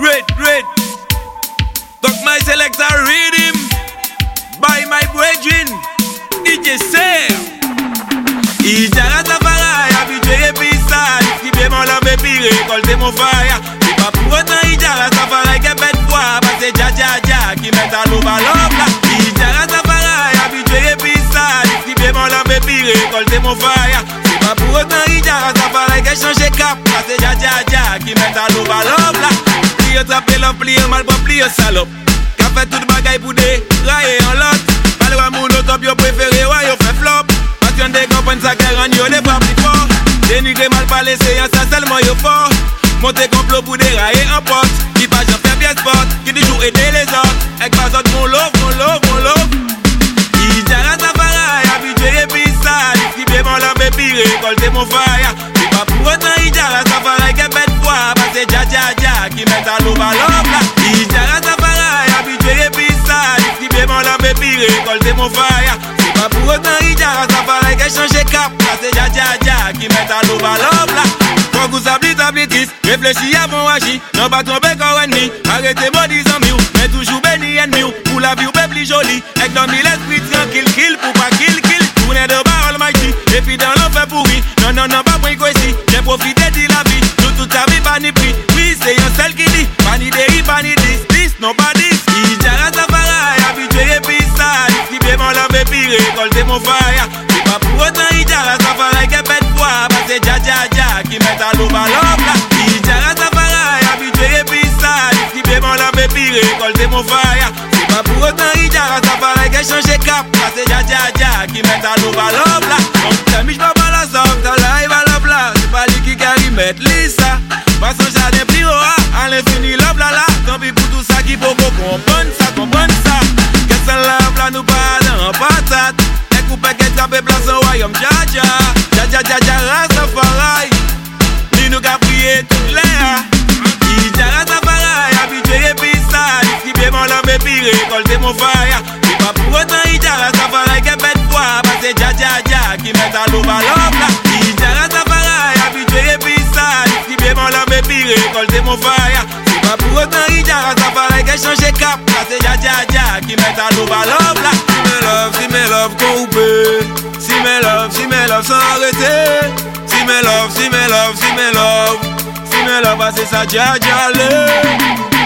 Red, red. Talk my selector rhythm. By my brethren. DJ Sam. Ijara habitué pissade. Si bien mon love puis récolter mon fire. C'est pas pour autant Ijara Safari qui fait foi. Parce que Dja Dja Dja qui met à l'eau ballon là. Ijara habitué pissade. Si bien mon love puis récolter mon fire. C'est pas pour autant Ijara Safari qui change cap. Parce que Dja Dja Dja qui met à l'eau là. Plié, trappé, l'homme, plié, mal pas plié, salope. Qu'a fait toute bagaille pour des railler en lot. Malgré mon top, yo préféré, ouais, yo fait flop. Passion des campagnes, ça gagne, yo les pas plus fort. Dénigrer mal parler, c'est un ça seulement yo fort. Monter complot pour dérailler un pote. Qui pas j'en fais bien sport, qui dit jour aider les autres. Avec pas autres, mon love, mon love, mon love. Ijara Safari, habitué pissade. Si bien mon love et puis récolter mon fire. C'est pas pour autant Ijara Safari qui fait foi. Parce que Dja Dja Dja qui met à l'eau ballon là. Ijara Safari, habitué pissade. Si bien mon love et puis récolter mon fire. C'est pas pour autant Ijara Safari qui change cap. Parce que Dja Dja Dja qui met à l'eau ballon là. Quand vous sablit, sablitis, réfléchis avant agir. Non pas tomber quand ennemi. Arrêtez moi disant mieux, mais toujours béni ennemi. Pour la vie ou plus jolie. Avec dans mille esprit tranquille, kill pour pas kill, kill. Tournez de bas almighty. Et puis dans l'enfer pourri. Non, non, non, pas pour ici. J'ai profité de la vie. Tout, toute ta vie, pas ni prix. Dis. Ijara Safari, habitué. Si bien mon love et puis récolter mon fire. C'est pas pour autant Ijara Safari qui fait foi. Parce que Dja Dja Dja qui met à l'eau ballon là. Ijara Safari, habitué. Si bien mon love et puis récolter mon fire. C'est pas pour autant Ijara Safari qui change cap. Parce que Dja Dja Dja qui met à l'eau ballon là. Donc t'as mis pas la sorte, t'as live à l'op là. C'est pas lui qui carry mettre Lisa. Pas son jardin plus haut, à l'infini love là là. Tant pis pour tout ça qui faut qu'on comprenne ça, comprenne ça. Qu'est-ce que love là nous pas dans patate. Et coupe qu'elle tape place au royaume Dja Dja. Dja Dja Dja Dja Rastafari. Ni. Ijara Safari, habitué et pissade. Si bien mon love et puis récolter mon fire. C'est pas pour autant Ijara Safari qui fait foi. Parce que Dja Dja Dja met là. Ijara Safari, habitué et pissade. Si bien mon et puis récolter mon fire. C'est qui change cap. Parce que Dja Dja Dja qui met à l'eau ballon là. Si mes love, si mes love. Si mes love, si mes love sans arrêter. Si mes love, si mes love, si mes love. Si mes love, c'est ça, Dja Dja le.